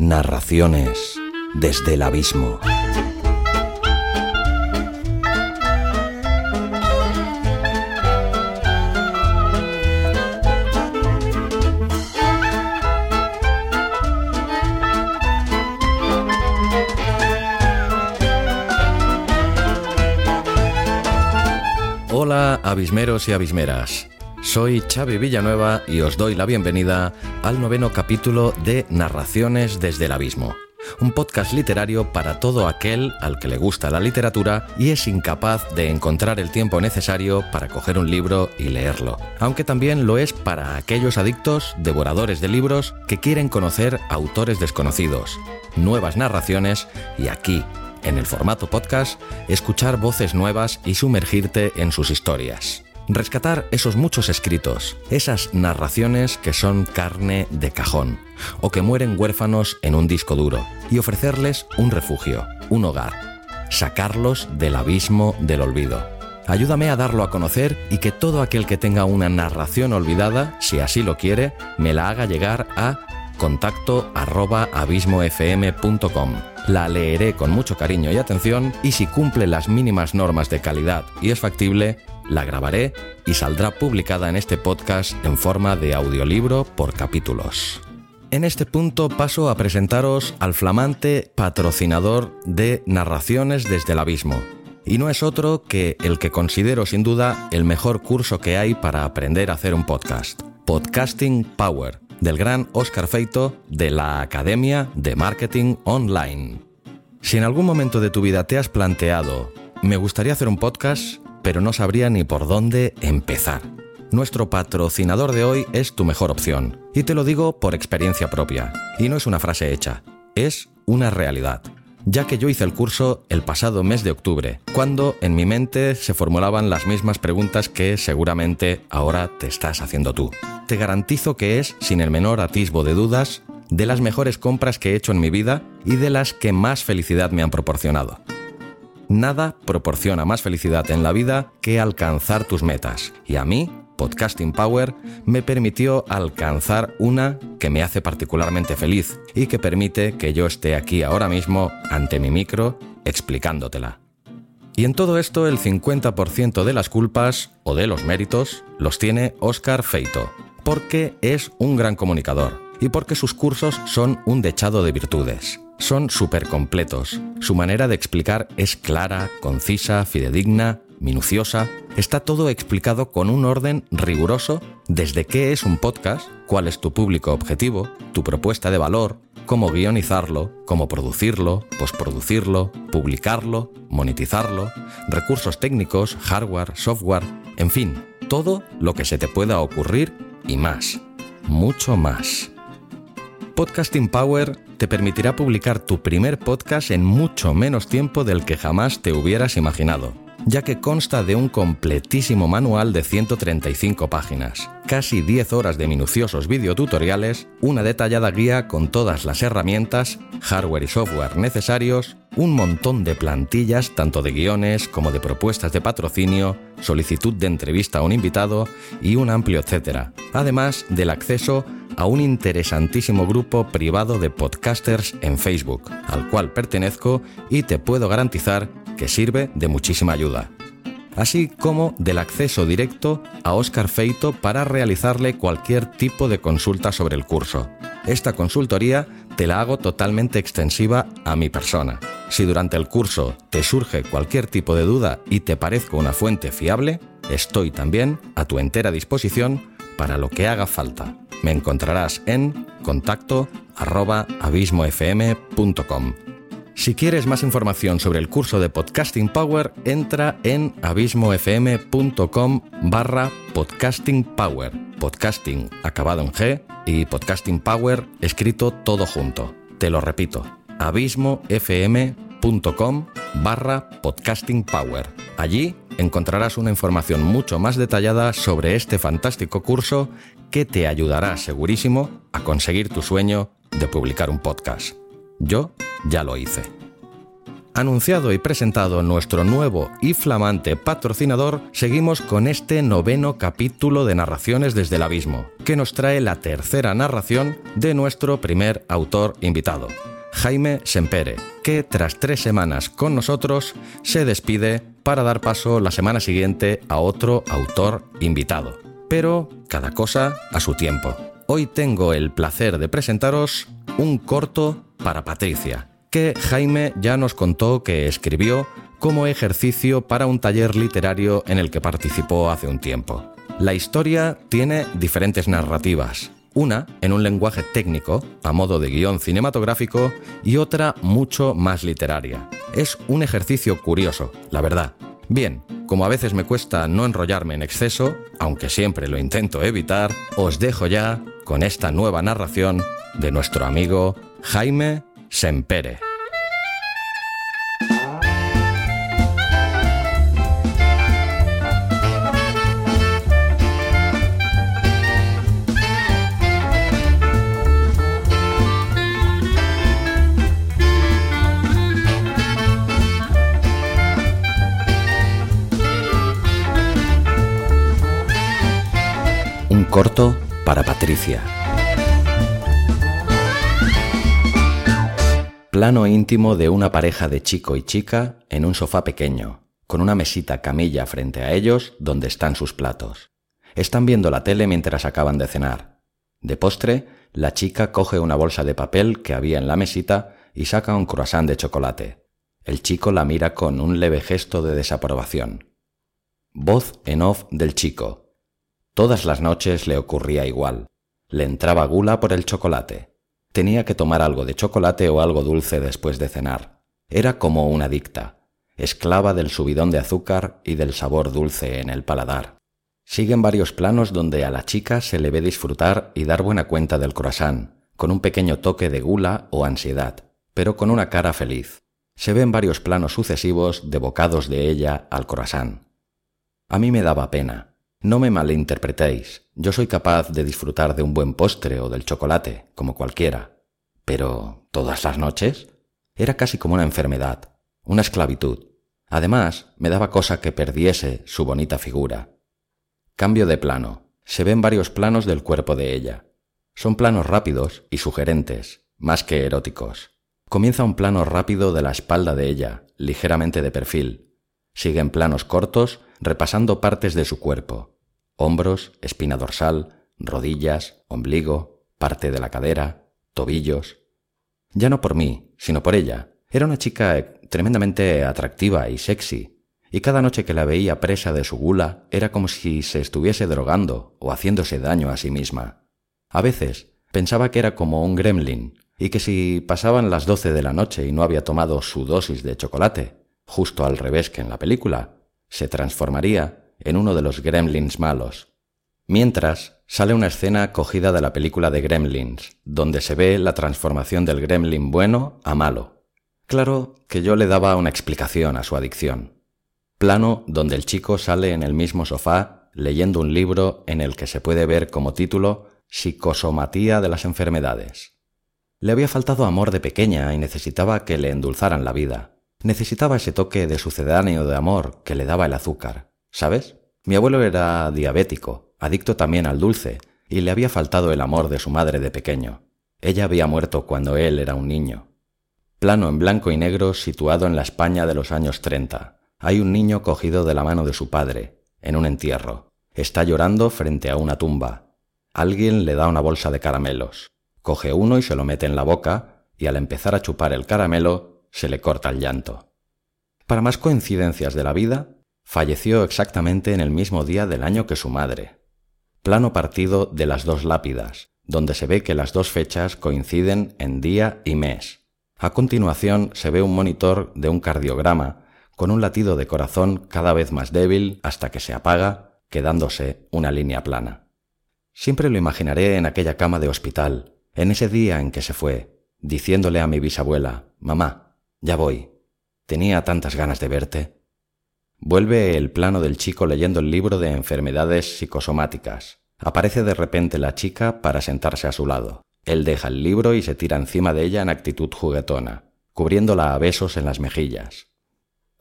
Narraciones desde el abismo. Hola, abismeros y abismeras. Soy Xavi Villanueva y os doy la bienvenida al noveno capítulo de Narraciones desde el Abismo, un podcast literario para todo aquel al que le gusta la literatura y es incapaz de encontrar el tiempo necesario para coger un libro y leerlo, aunque también lo es para aquellos adictos, devoradores de libros, que quieren conocer autores desconocidos, nuevas narraciones y aquí, en el formato podcast, escuchar voces nuevas y sumergirte en sus historias rescatar esos muchos escritos, esas narraciones que son carne de cajón o que mueren huérfanos en un disco duro y ofrecerles un refugio, un hogar, sacarlos del abismo del olvido. Ayúdame a darlo a conocer y que todo aquel que tenga una narración olvidada, si así lo quiere, me la haga llegar a contacto arroba abismofm.com. La leeré con mucho cariño y atención y si cumple las mínimas normas de calidad y es factible, la grabaré y saldrá publicada en este podcast en forma de audiolibro por capítulos. En este punto paso a presentaros al flamante patrocinador de Narraciones desde el Abismo. Y no es otro que el que considero sin duda el mejor curso que hay para aprender a hacer un podcast. Podcasting Power, del gran Oscar Feito de la Academia de Marketing Online. Si en algún momento de tu vida te has planteado, me gustaría hacer un podcast, pero no sabría ni por dónde empezar. Nuestro patrocinador de hoy es tu mejor opción, y te lo digo por experiencia propia, y no es una frase hecha, es una realidad ya que yo hice el curso el pasado mes de octubre, cuando en mi mente se formulaban las mismas preguntas que seguramente ahora te estás haciendo tú. Te garantizo que es, sin el menor atisbo de dudas, de las mejores compras que he hecho en mi vida y de las que más felicidad me han proporcionado. Nada proporciona más felicidad en la vida que alcanzar tus metas. Y a mí, Podcasting Power, me permitió alcanzar una que me hace particularmente feliz y que permite que yo esté aquí ahora mismo ante mi micro explicándotela. Y en todo esto el 50% de las culpas o de los méritos los tiene Oscar Feito, porque es un gran comunicador y porque sus cursos son un dechado de virtudes. Son súper completos. Su manera de explicar es clara, concisa, fidedigna, minuciosa. Está todo explicado con un orden riguroso desde qué es un podcast, cuál es tu público objetivo, tu propuesta de valor, cómo guionizarlo, cómo producirlo, posproducirlo, publicarlo, monetizarlo, recursos técnicos, hardware, software, en fin, todo lo que se te pueda ocurrir y más, mucho más. Podcasting Power te permitirá publicar tu primer podcast en mucho menos tiempo del que jamás te hubieras imaginado, ya que consta de un completísimo manual de 135 páginas, casi 10 horas de minuciosos videotutoriales, una detallada guía con todas las herramientas, hardware y software necesarios, un montón de plantillas tanto de guiones como de propuestas de patrocinio, solicitud de entrevista a un invitado y un amplio etcétera, además del acceso a un interesantísimo grupo privado de podcasters en Facebook, al cual pertenezco y te puedo garantizar que sirve de muchísima ayuda. Así como del acceso directo a Oscar Feito para realizarle cualquier tipo de consulta sobre el curso. Esta consultoría te la hago totalmente extensiva a mi persona. Si durante el curso te surge cualquier tipo de duda y te parezco una fuente fiable, estoy también a tu entera disposición para lo que haga falta. Me encontrarás en contacto arroba abismofm.com. Si quieres más información sobre el curso de Podcasting Power, entra en abismofm.com barra podcasting power. Podcasting acabado en G y Podcasting Power escrito todo junto. Te lo repito, abismofm.com barra podcasting power. Allí encontrarás una información mucho más detallada sobre este fantástico curso que te ayudará segurísimo a conseguir tu sueño de publicar un podcast. Yo ya lo hice. anunciado y presentado nuestro nuevo y flamante patrocinador, seguimos con este noveno capítulo de Narraciones desde el Abismo, que nos trae la tercera narración de nuestro primer autor invitado, Jaime Sempere, que tras tres semanas con nosotros se despide para dar paso la semana siguiente a otro autor invitado. Pero cada cosa a su tiempo. Hoy tengo el placer de presentaros un corto para Patricia que Jaime ya nos contó que escribió como ejercicio para un taller literario en el que participó hace un tiempo. La historia tiene diferentes narrativas, una en un lenguaje técnico, a modo de guion cinematográfico, y otra mucho más literaria. Es un ejercicio curioso, la verdad. Bien, como a veces me cuesta no enrollarme en exceso, aunque siempre lo intento evitar, os dejo ya con esta nueva narración de nuestro amigo Jaime Sempere. Corto para Patricia. Plano íntimo de una pareja de chico y chica en un sofá pequeño, con una mesita camilla frente a ellos donde están sus platos. Están viendo la tele mientras acaban de cenar. De postre, la chica coge una bolsa de papel que había en la mesita y saca un croissant de chocolate. El chico la mira con un leve gesto de desaprobación. Voz en off del chico. Todas las noches le ocurría igual. Le entraba gula por el chocolate. Tenía que tomar algo de chocolate o algo dulce después de cenar. Era como una adicta, esclava del subidón de azúcar y del sabor dulce en el paladar. Siguen varios planos donde a la chica se le ve disfrutar y dar buena cuenta del croissant, con un pequeño toque de gula o ansiedad, pero con una cara feliz. Se ven varios planos sucesivos de bocados de ella al croissant. A mí me daba pena. No me malinterpretéis, yo soy capaz de disfrutar de un buen postre o del chocolate, como cualquiera. Pero, ¿todas las noches? Era casi como una enfermedad, una esclavitud. Además, me daba cosa que perdiese su bonita figura. Cambio de plano. Se ven varios planos del cuerpo de ella. Son planos rápidos y sugerentes, más que eróticos. Comienza un plano rápido de la espalda de ella, ligeramente de perfil. Siguen planos cortos repasando partes de su cuerpo hombros, espina dorsal, rodillas, ombligo, parte de la cadera, tobillos. Ya no por mí, sino por ella. Era una chica tremendamente atractiva y sexy, y cada noche que la veía presa de su gula era como si se estuviese drogando o haciéndose daño a sí misma. A veces pensaba que era como un gremlin, y que si pasaban las doce de la noche y no había tomado su dosis de chocolate, justo al revés que en la película, se transformaría en uno de los gremlins malos. Mientras, sale una escena cogida de la película de Gremlins, donde se ve la transformación del gremlin bueno a malo. Claro que yo le daba una explicación a su adicción. Plano donde el chico sale en el mismo sofá leyendo un libro en el que se puede ver como título Psicosomatía de las enfermedades. Le había faltado amor de pequeña y necesitaba que le endulzaran la vida. Necesitaba ese toque de sucedáneo de amor que le daba el azúcar. ¿Sabes? Mi abuelo era diabético, adicto también al dulce, y le había faltado el amor de su madre de pequeño. Ella había muerto cuando él era un niño. Plano en blanco y negro situado en la España de los años treinta. Hay un niño cogido de la mano de su padre, en un entierro. Está llorando frente a una tumba. Alguien le da una bolsa de caramelos. Coge uno y se lo mete en la boca, y al empezar a chupar el caramelo, se le corta el llanto. Para más coincidencias de la vida, falleció exactamente en el mismo día del año que su madre. Plano partido de las dos lápidas, donde se ve que las dos fechas coinciden en día y mes. A continuación se ve un monitor de un cardiograma con un latido de corazón cada vez más débil hasta que se apaga, quedándose una línea plana. Siempre lo imaginaré en aquella cama de hospital, en ese día en que se fue, diciéndole a mi bisabuela, Mamá, ya voy. Tenía tantas ganas de verte. Vuelve el plano del chico leyendo el libro de enfermedades psicosomáticas. Aparece de repente la chica para sentarse a su lado. Él deja el libro y se tira encima de ella en actitud juguetona. cubriéndola a besos en las mejillas.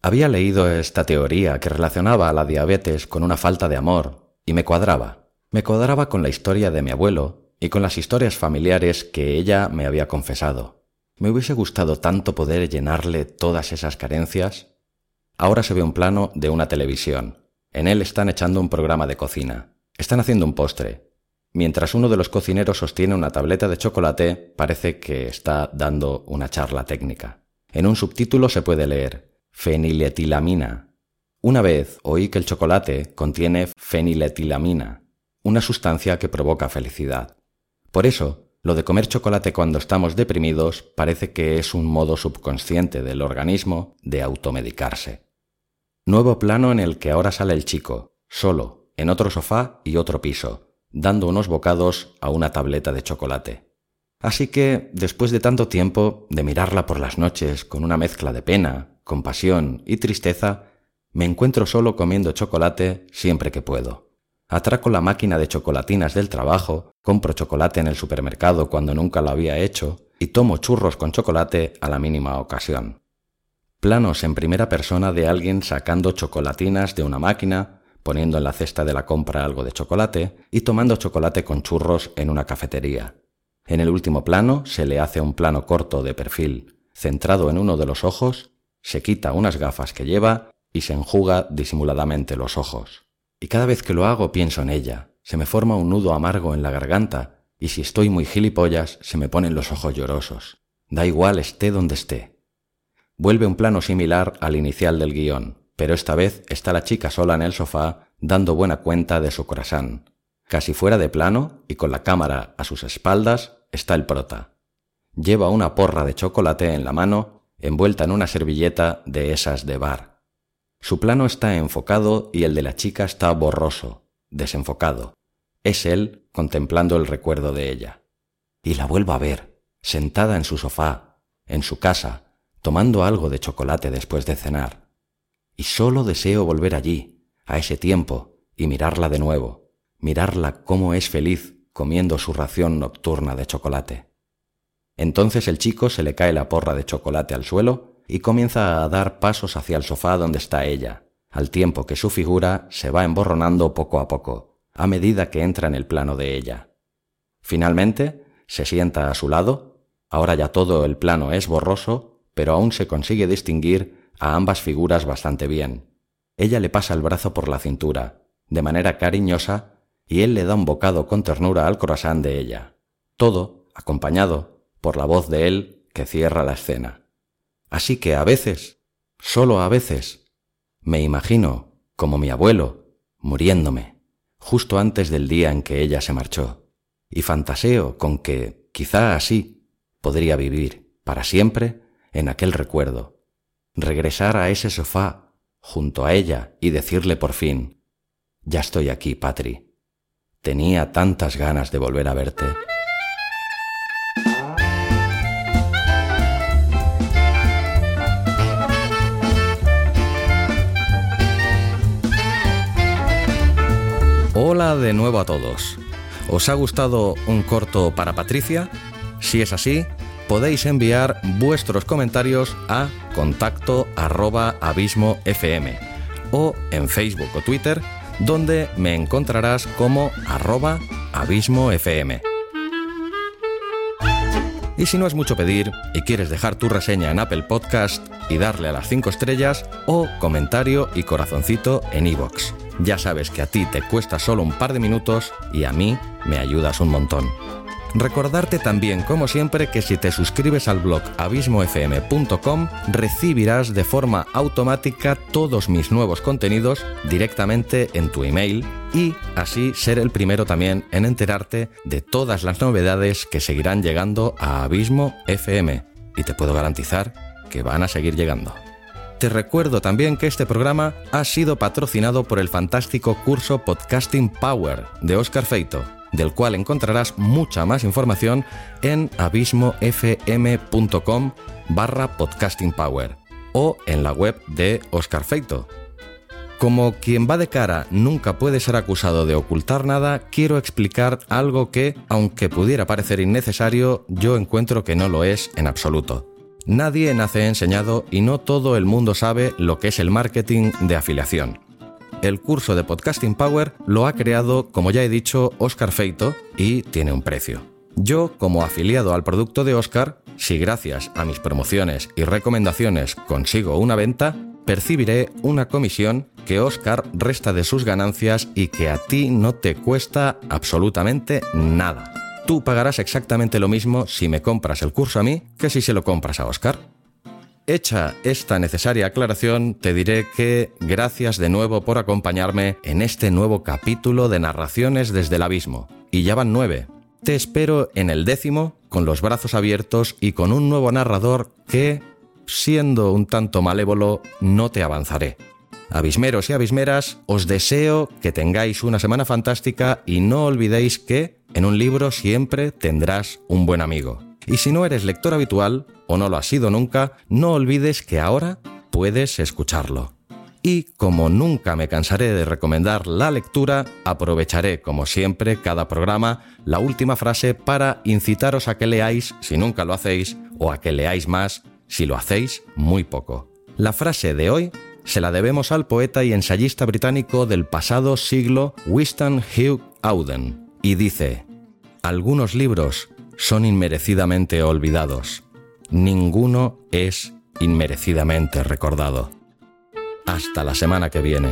Había leído esta teoría que relacionaba a la diabetes con una falta de amor, y me cuadraba. Me cuadraba con la historia de mi abuelo y con las historias familiares que ella me había confesado. Me hubiese gustado tanto poder llenarle todas esas carencias. Ahora se ve un plano de una televisión. En él están echando un programa de cocina. Están haciendo un postre. Mientras uno de los cocineros sostiene una tableta de chocolate, parece que está dando una charla técnica. En un subtítulo se puede leer feniletilamina. Una vez oí que el chocolate contiene feniletilamina, una sustancia que provoca felicidad. Por eso, lo de comer chocolate cuando estamos deprimidos parece que es un modo subconsciente del organismo de automedicarse. Nuevo plano en el que ahora sale el chico, solo, en otro sofá y otro piso, dando unos bocados a una tableta de chocolate. Así que, después de tanto tiempo de mirarla por las noches con una mezcla de pena, compasión y tristeza, me encuentro solo comiendo chocolate siempre que puedo. Atraco la máquina de chocolatinas del trabajo, compro chocolate en el supermercado cuando nunca lo había hecho y tomo churros con chocolate a la mínima ocasión. Planos en primera persona de alguien sacando chocolatinas de una máquina poniendo en la cesta de la compra algo de chocolate y tomando chocolate con churros en una cafetería. En el último plano se le hace un plano corto de perfil, centrado en uno de los ojos, se quita unas gafas que lleva y se enjuga disimuladamente los ojos. Y cada vez que lo hago pienso en ella, se me forma un nudo amargo en la garganta y si estoy muy gilipollas se me ponen los ojos llorosos. Da igual esté donde esté. Vuelve un plano similar al inicial del guion, pero esta vez está la chica sola en el sofá dando buena cuenta de su corazón. Casi fuera de plano y con la cámara a sus espaldas está el prota. Lleva una porra de chocolate en la mano, envuelta en una servilleta de esas de bar. Su plano está enfocado y el de la chica está borroso, desenfocado. Es él contemplando el recuerdo de ella. Y la vuelvo a ver, sentada en su sofá, en su casa, tomando algo de chocolate después de cenar y solo deseo volver allí, a ese tiempo, y mirarla de nuevo, mirarla cómo es feliz comiendo su ración nocturna de chocolate. Entonces el chico se le cae la porra de chocolate al suelo y comienza a dar pasos hacia el sofá donde está ella, al tiempo que su figura se va emborronando poco a poco, a medida que entra en el plano de ella. Finalmente, se sienta a su lado, ahora ya todo el plano es borroso, pero aún se consigue distinguir a ambas figuras bastante bien. Ella le pasa el brazo por la cintura, de manera cariñosa, y él le da un bocado con ternura al croissant de ella. Todo acompañado por la voz de él que cierra la escena. Así que a veces, solo a veces, me imagino, como mi abuelo, muriéndome, justo antes del día en que ella se marchó, y fantaseo con que, quizá así, podría vivir, para siempre, en aquel recuerdo, regresar a ese sofá junto a ella y decirle por fin, ya estoy aquí, Patri. Tenía tantas ganas de volver a verte. De nuevo a todos. ¿Os ha gustado un corto para Patricia? Si es así, podéis enviar vuestros comentarios a contacto arroba abismo fm o en Facebook o Twitter donde me encontrarás como arroba. Y si no es mucho pedir y quieres dejar tu reseña en Apple Podcast y darle a las 5 estrellas o comentario y corazoncito en iVoox. Ya sabes que a ti te cuesta solo un par de minutos y a mí me ayudas un montón. Recordarte también, como siempre, que si te suscribes al blog abismofm.com recibirás de forma automática todos mis nuevos contenidos directamente en tu email y así ser el primero también en enterarte de todas las novedades que seguirán llegando a Abismo FM. Y te puedo garantizar que van a seguir llegando. Te recuerdo también que este programa ha sido patrocinado por el fantástico curso Podcasting Power de Oscar Feito del cual encontrarás mucha más información en abismofm.com barra podcasting power o en la web de Oscar Feito. Como quien va de cara nunca puede ser acusado de ocultar nada, quiero explicar algo que, aunque pudiera parecer innecesario, yo encuentro que no lo es en absoluto. Nadie nace enseñado y no todo el mundo sabe lo que es el marketing de afiliación. El curso de Podcasting Power lo ha creado, como ya he dicho, Oscar Feito y tiene un precio. Yo, como afiliado al producto de Oscar, si gracias a mis promociones y recomendaciones consigo una venta, percibiré una comisión que Oscar resta de sus ganancias y que a ti no te cuesta absolutamente nada. Tú pagarás exactamente lo mismo si me compras el curso a mí que si se lo compras a Oscar. Hecha esta necesaria aclaración, te diré que gracias de nuevo por acompañarme en este nuevo capítulo de Narraciones desde el Abismo. Y ya van nueve. Te espero en el décimo, con los brazos abiertos y con un nuevo narrador que, siendo un tanto malévolo, no te avanzaré. Abismeros y abismeras, os deseo que tengáis una semana fantástica y no olvidéis que en un libro siempre tendrás un buen amigo. Y si no eres lector habitual, o no lo has sido nunca, no olvides que ahora puedes escucharlo. Y como nunca me cansaré de recomendar la lectura, aprovecharé, como siempre, cada programa, la última frase para incitaros a que leáis si nunca lo hacéis, o a que leáis más si lo hacéis muy poco. La frase de hoy se la debemos al poeta y ensayista británico del pasado siglo Winston Hugh Auden, y dice, algunos libros son inmerecidamente olvidados, ninguno es inmerecidamente recordado. Hasta la semana que viene.